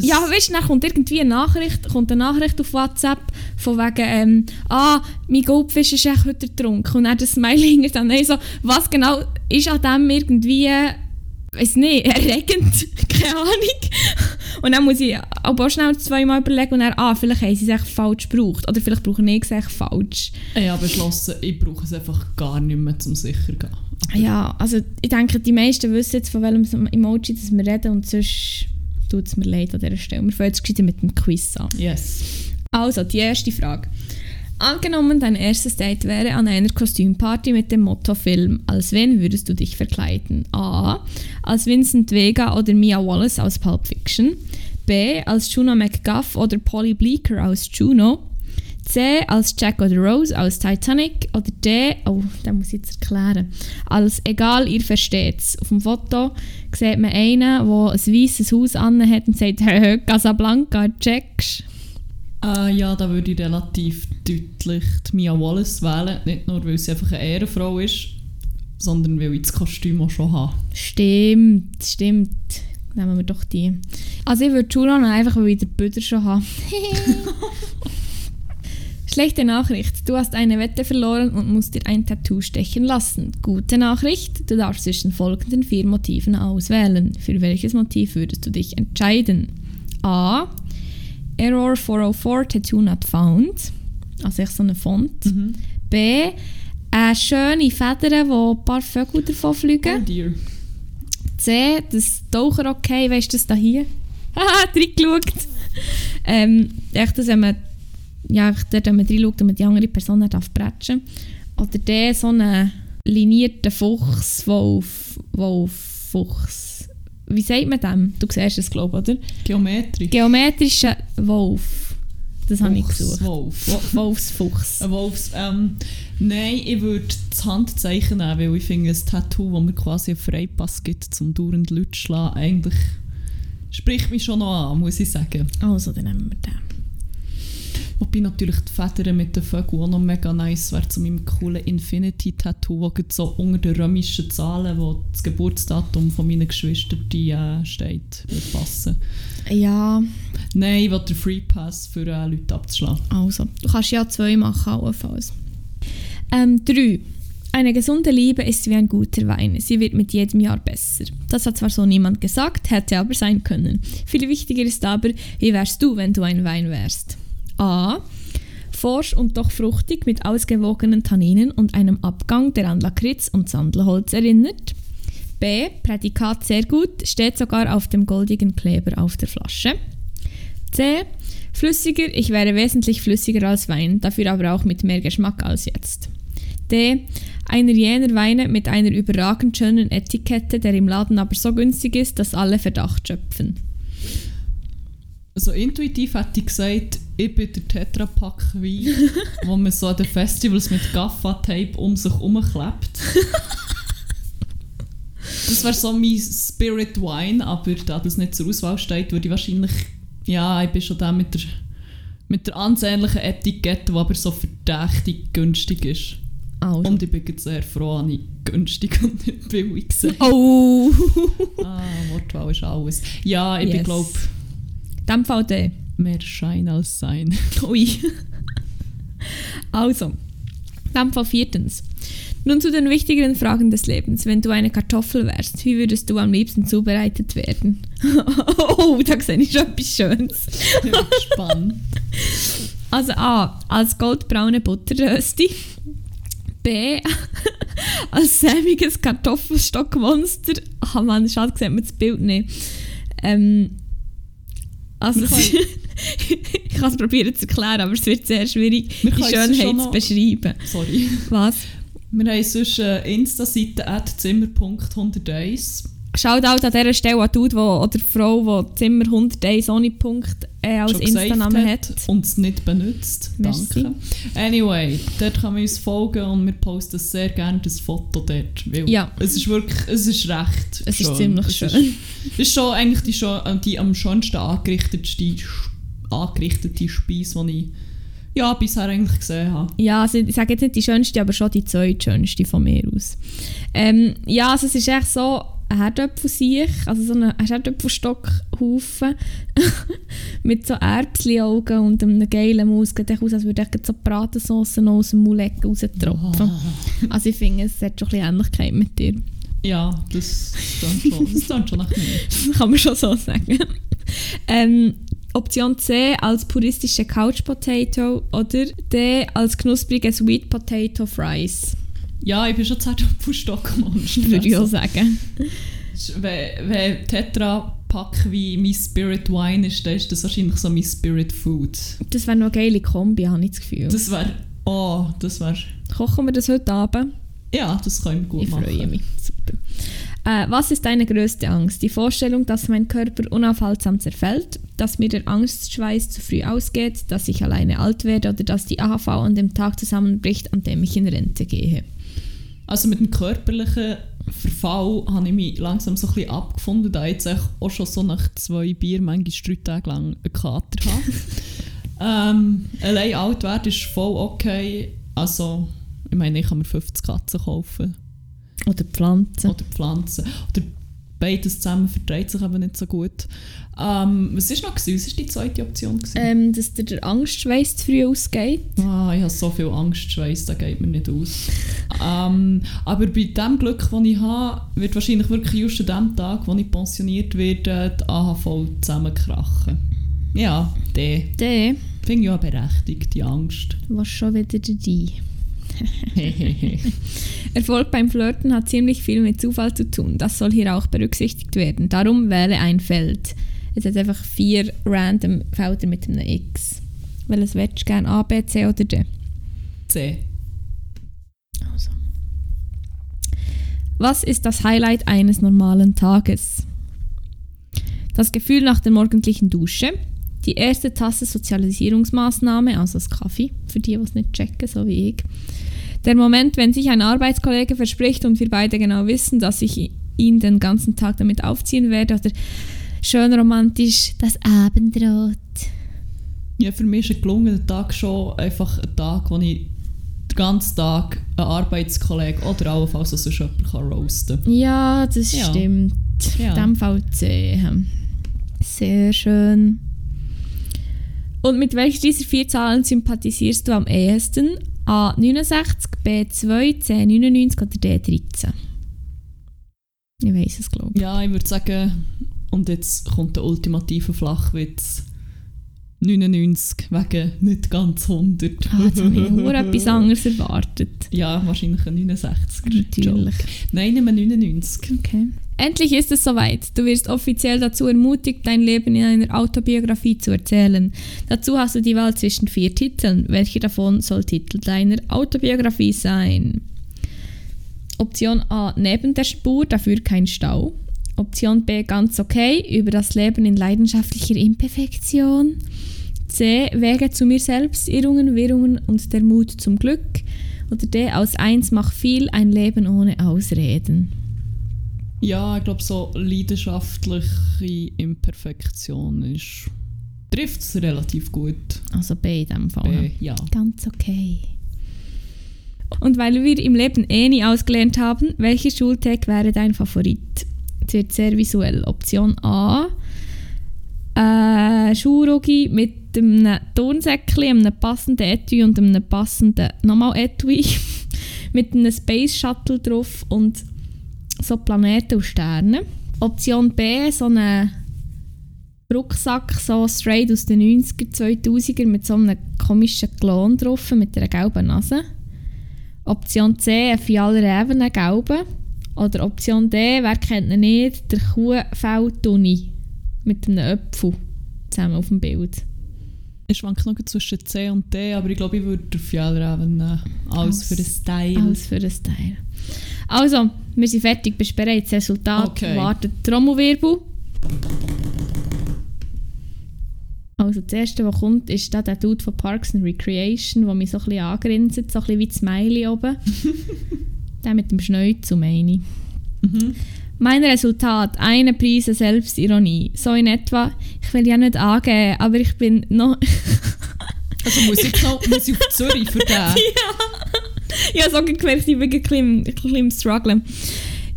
Ja, weißt du, dann kommt irgendwie eine Nachricht, kommt eine Nachricht auf WhatsApp von wegen, ähm, ah, mein Goldfisch ist echt heute ertrunken. Und dann das Smiley hinter dann so, was genau ist an dem irgendwie, weiß nicht, erregend? Keine Ahnung. Und dann muss ich aber schnell zweimal überlegen und dann, ah, vielleicht haben sie es echt falsch gebraucht. Oder vielleicht brauche ich es echt falsch. ich habe beschlossen, ich brauche es einfach gar nicht mehr, zum sicher zu gehen. Ja, also ich denke, die meisten wissen jetzt, von welchem Emoji dass wir reden und sonst tut es mir leid an dieser Stelle. Wir fangen jetzt gleich mit dem Quiz an. Yes. Also, die erste Frage. Angenommen, dein erstes Date wäre an einer Kostümparty mit dem Motto Film. Als wen würdest du dich verkleiden? A. Als Vincent Vega oder Mia Wallace aus Pulp Fiction. B. Als Juno McGuff oder Polly Bleeker aus Juno. C. Als Jack oder Rose aus Titanic. Oder D. Oh, den muss ich jetzt erklären. Als Egal, ihr versteht's. Auf dem Foto sieht man einen, der ein weißes Haus anhat und sagt, «Hö, Casablanca, checkst Äh, ja, da würde ich relativ deutlich die Mia Wallace wählen. Nicht nur, weil sie einfach eine Ehrenfrau ist, sondern weil ich das Kostüm auch schon habe. Stimmt, stimmt. Nehmen wir doch die. Also ich würde Julian einfach, weil ich den Büder schon habe. Schlechte Nachricht. Du hast eine Wette verloren und musst dir ein Tattoo stechen lassen. Gute Nachricht. Du darfst zwischen folgenden vier Motiven auswählen. Für welches Motiv würdest du dich entscheiden? A. Error 404 Tattoo not found. Also echt so eine Font. Mhm. B. Eine schöne Federn, wo ein paar Vögel davon fliegen. Oh dear. C, das Taucher okay, weißt du das da hier? Haha, reingeschaut. ähm, echt, dass wenn man, ja, dort, wenn man reinschaut und man die andere Person nicht darf bretschen. Oder D, so einen linierten Fuchs, Wolf, Wolf, Fuchs. Wie sagt man dem? Du siehst es, glaube ich, oder? Geometrie. Geometrischer Wolf. Das habe ich gesucht. Wolf. Wo- Wolfsfuchs. Ein Wolfs... Ähm, nein, ich würde das Handzeichen nehmen, weil ich finde, ein Tattoo, das mir quasi einen Freipass gibt, zum dauernd Leute zu schlagen, eigentlich spricht mich schon noch an, muss ich sagen. Also, dann nehmen wir den. Wobei natürlich die Federn mit den Vögeln auch noch mega nice wäre zu meinem coolen Infinity-Tattoo, wo gerade so unter den römischen Zahlen, wo das Geburtsdatum von meinen Geschwistern die, äh, steht, würde passen. Ja, Nein, ich will den Free Pass für äh, Leute abzuschlagen. Also, du kannst ja zwei machen, allenfalls. Ähm, drei. Eine gesunde Liebe ist wie ein guter Wein. Sie wird mit jedem Jahr besser. Das hat zwar so niemand gesagt, hätte aber sein können. Viel wichtiger ist aber, wie wärst du, wenn du ein Wein wärst? A. Forsch und doch fruchtig mit ausgewogenen Tanninen und einem Abgang, der an Lakritz und Sandelholz erinnert. B. Prädikat sehr gut, steht sogar auf dem goldigen Kleber auf der Flasche. C. Flüssiger, ich wäre wesentlich flüssiger als Wein, dafür aber auch mit mehr Geschmack als jetzt. D. Einer jener Weine mit einer überragend schönen Etikette, der im Laden aber so günstig ist, dass alle Verdacht schöpfen. Also intuitiv hätte ich gesagt, ich bin der Tetrapack Wein, wo man so an den Festivals mit Gaffa-Tape um sich herumklebt. Das wäre so mein Spirit Wine, aber da das nicht zur Auswahl steht, würde ich wahrscheinlich, ja, ich bin schon der mit der, mit der ansehnlichen Etikette, die aber so verdächtig günstig ist. Also. Und ich bin jetzt sehr froh, dass ich günstig und nicht billig gesagt Oh! Ah, Wortwahl ist alles. Ja, ich bin Yes. glaube Dem Fall D. mehr Schein als Sein. Ui. Also, dann Fall viertens. Nun zu den wichtigeren Fragen des Lebens. Wenn du eine Kartoffel wärst, wie würdest du am liebsten zubereitet werden? oh, da sehe ich schon etwas Schönes. Gespannt. Also A. Als goldbraune Butterrösti. B. als sämiges Kartoffelstockmonster. Ah Mann, schade, sieht man das Bild nicht. Ähm, also, ich kann es probieren zu erklären, aber es wird sehr schwierig, Wir die Schönheit zu beschreiben. Sorry. Was? Wir haben sonst eine Insta-Seite at zimmer.101. Shoutout an dieser Stelle an Dude wo, oder Frau, die Zimmer 101 ohne Punkt äh, als Insta-Name hat. und es nicht benutzt. Merci. Danke. Anyway, dort kann man uns folgen und wir posten sehr gerne das Foto dort. Ja. Es ist wirklich, es ist recht Es ist schön. ziemlich es schön. Ist, es ist schon eigentlich die, schon, äh, die am schönsten angerichtete, angerichtete Speise, die ich ja, bisher eigentlich gesehen habe. Ja, also ich sage jetzt nicht die schönste, aber schon die zweitschönste von mir aus. Ähm, ja, also es ist echt so ein Herdöpfelsiech, also so ein ein Herdöpfelstockhaufen mit so Erbsli-Augen und einem geilen Maus. Sieht aus, als würde echt so Bratensauce noch aus dem Maulecken raustropfen. Also ich finde, es hat schon ein bisschen Ähnlichkeit mit dir. Ja, das klingt schon, das klingt schon nach mir. Das kann man schon so sagen. ähm, Option C als puristische Couch Potato oder D als knusprige Sweet Potato Fries. Ja, ich bin schon zu Stockmonster. Würde ich auch sagen. Wenn, wenn Tetra Pack wie mein Spirit Wine ist, dann ist das wahrscheinlich so mein Spirit Food. Das wäre noch eine geile Kombi, habe ich das Gefühl. Das wäre, oh, das wäre, Kochen wir das heute Abend? ja, das können wir gut Ich machen. freue mich. Super. Äh, was ist deine größte Angst? Die Vorstellung, dass mein Körper unaufhaltsam zerfällt, dass mir der Angstschweiß zu früh ausgeht, dass ich alleine alt werde oder dass die AHV an dem Tag zusammenbricht, an dem ich in Rente gehe. Also mit dem körperlichen Verfall habe ich mich langsam so ein bisschen abgefunden, da ich jetzt auch schon so nach zwei Bier manchmal drei Tage lang einen Kater habe. ähm, allein alt werden ist voll okay. Also, ich meine, ich kann mir 50 Katzen kaufen. Oder Pflanzen. Oder Pflanzen. Oder beides zusammen verträgt sich aber nicht so gut. Ähm, was war noch? Gewesen? Was war die zweite Option? Gewesen? Ähm, dass dir der Angstschweiß zu früh ausgeht. Ah, ich habe so viel Angstschweiß, das geht mir nicht aus. ähm, aber bei dem Glück, das ich habe, wird wahrscheinlich wirklich just an dem Tag, wo ich pensioniert werde, die AHV zusammenkrachen. Ja, der. Der Finde ich auch berechtigt, die Angst. war schon wieder dabei. Erfolg beim Flirten hat ziemlich viel mit Zufall zu tun. Das soll hier auch berücksichtigt werden. Darum wähle ein Feld. Es hat einfach vier random Felder mit einem X. Welches willst du gerne? A, B, C oder D? C. Also. Was ist das Highlight eines normalen Tages? Das Gefühl nach der morgendlichen Dusche. Die erste Tasse Sozialisierungsmaßnahme, also das Kaffee, für die, die es nicht checken, so wie ich. Der Moment, wenn sich ein Arbeitskollege verspricht und wir beide genau wissen, dass ich ihn den ganzen Tag damit aufziehen werde. Oder schön romantisch, das Abendrot. Ja, für mich ist ein gelungener Tag schon einfach ein Tag, wo ich den ganzen Tag einen Arbeitskollegen oder allenfalls auch sonst jemanden kann roasten kann. Ja, das Ja. stimmt. Ja. In dem Fall C. Sehr schön. Und mit welcher dieser vier Zahlen sympathisierst du am ehesten? A 69, B 2, C 99 oder D 13? Ich weiß es, glaube ich. Ja, ich würde sagen, und jetzt kommt der ultimative Flachwitz. 99 wegen nicht ganz 100. Ah, jetzt habe ich nur etwas anderes erwartet. Ja, wahrscheinlich ein 69er. Natürlich. Joke. Nein, nicht mehr 99. Okay. Endlich ist es soweit. Du wirst offiziell dazu ermutigt, dein Leben in einer Autobiografie zu erzählen. Dazu hast du die Wahl zwischen vier Titeln. Welcher davon soll Titel deiner Autobiografie sein? Option A: Neben der Spur, dafür kein Stau. Option B: Ganz okay, über das Leben in leidenschaftlicher Imperfektion. C: Wege zu mir selbst, Irrungen, Wirrungen und der Mut zum Glück. Oder D: Aus eins mach viel, ein Leben ohne Ausreden. Ja, ich glaube, so leidenschaftliche Imperfektion ist. trifft es relativ gut. Also B in diesem Fall. B, ja. Ganz okay. Und weil wir im Leben eh nie ausgelernt haben, welcher Schultag wäre dein Favorit? Es wird sehr visuell. Option A. Äh, Schuhrogi mit einem Turnsäckchen, einem passenden Etui und einem passenden nochmal Etui. mit einem Space Shuttle drauf und so Planeten und Sterne. Option B, so ein Rucksack, so straight aus den 90er, 2000er mit so einem komischen Klon drauf, mit einer gelben Nase. Option C, ein Fialer Even, ein gelben. Oder Option D, wer kennt ihn nicht, der Kuhfelltuni mit einem Apfel zusammen auf dem Bild. ich schwanke noch zwischen C und D, aber ich glaube, ich würde den Fjellraven nehmen. Alles für den Style. Alles für den Style. Also, wir sind fertig, bist bereit. Das Resultat Okay. wartet Trommelwirbel. Also das erste, was kommt, ist da der Dude von Parks and Recreation, der mich so ein bisschen angrinst, so ein bisschen wie das Smiley oben. der mit dem Schnäuzel, meine ich. Mhm. Mein Resultat, eine Prise Selbstironie. So in etwa, ich will ja nicht angeben, aber ich bin noch... Also muss ich, noch, muss ich auf Zürich für den? ich habe so gemerkt, ich bin ein bisschen, ein bisschen im Struggeln.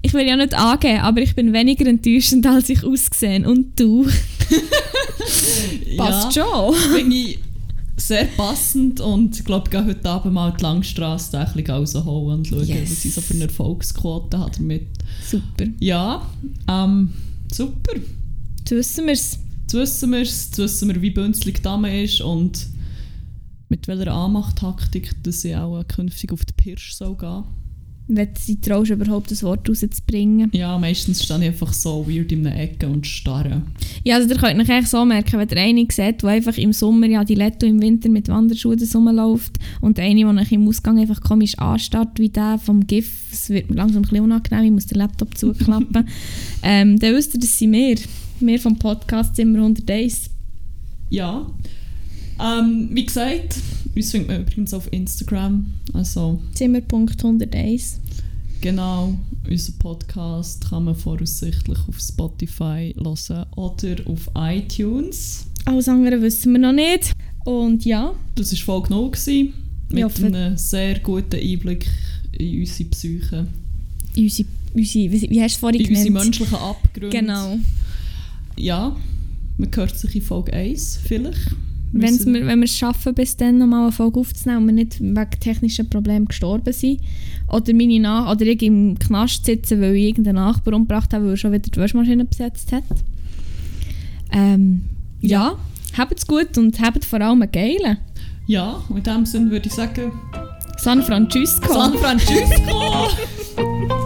Ich will ja nicht angeben, aber ich bin weniger enttäuschend, als ich ausgesehen. Und du? Passt schon. Finde ich sehr passend und ich glaube, ich gehe heute Abend mal die Langstrasse ein bisschen rausholen und schauen, Yes. was sie so für eine Erfolgsquote hat damit. Super. Ja, ähm, super. Jetzt wissen wir es. Jetzt wissen wir es, jetzt wissen wir, wie bünzlig die Dame ist und mit welcher Anmachtaktik dass sie auch künftig auf die Pirsch soll gehen. Wenn sie traust, überhaupt das Wort rauszubringen. Ja, meistens stehe ich einfach so weird in einer Ecke und starre. Ja, also ihr könnt euch eigentlich so merken, wenn ihr eine seht, die einfach im Sommer ja die Letto im Winter mit Wanderschuhen rumläuft und eine, die euch im Ausgang einfach komisch anstarrt, wie der vom GIF, es wird mir langsam ein bisschen unangenehm, ich muss den Laptop zuklappen, ähm, dann wisst ihr, das sind wir. Wir vom Podcast Zimmer 101. Ja. Ähm, wie gesagt, uns findet man übrigens auf Instagram. Also Zimmer.101. genau, unseren Podcast kann man voraussichtlich auf Spotify hören oder auf iTunes. Alles andere wissen wir noch nicht. Und ja, Das war Folge 0 gewesen, mit einem sehr guten Einblick in unsere Psyche, unsere, unsere wie, wie hast du es vorhin in unsere genannt? menschlichen Abgründe. Genau. Ja, man hört sich in Folge 1 vielleicht. Wenn's wir, wenn wir es schaffen, bis dann nochmal eine Folge aufzunehmen und wir nicht wegen technischen Problemen gestorben sind. Oder, meine Nach oder ich im Knast sitzen, weil ich irgendeinen Nachbar umgebracht habe, weil er schon wieder die Waschmaschine besetzt hat. Ähm, ja, habt's gut und habt vor allem einen geilen. Ja, und in dem Sinne würde ich sagen, San Francisco. San Francisco!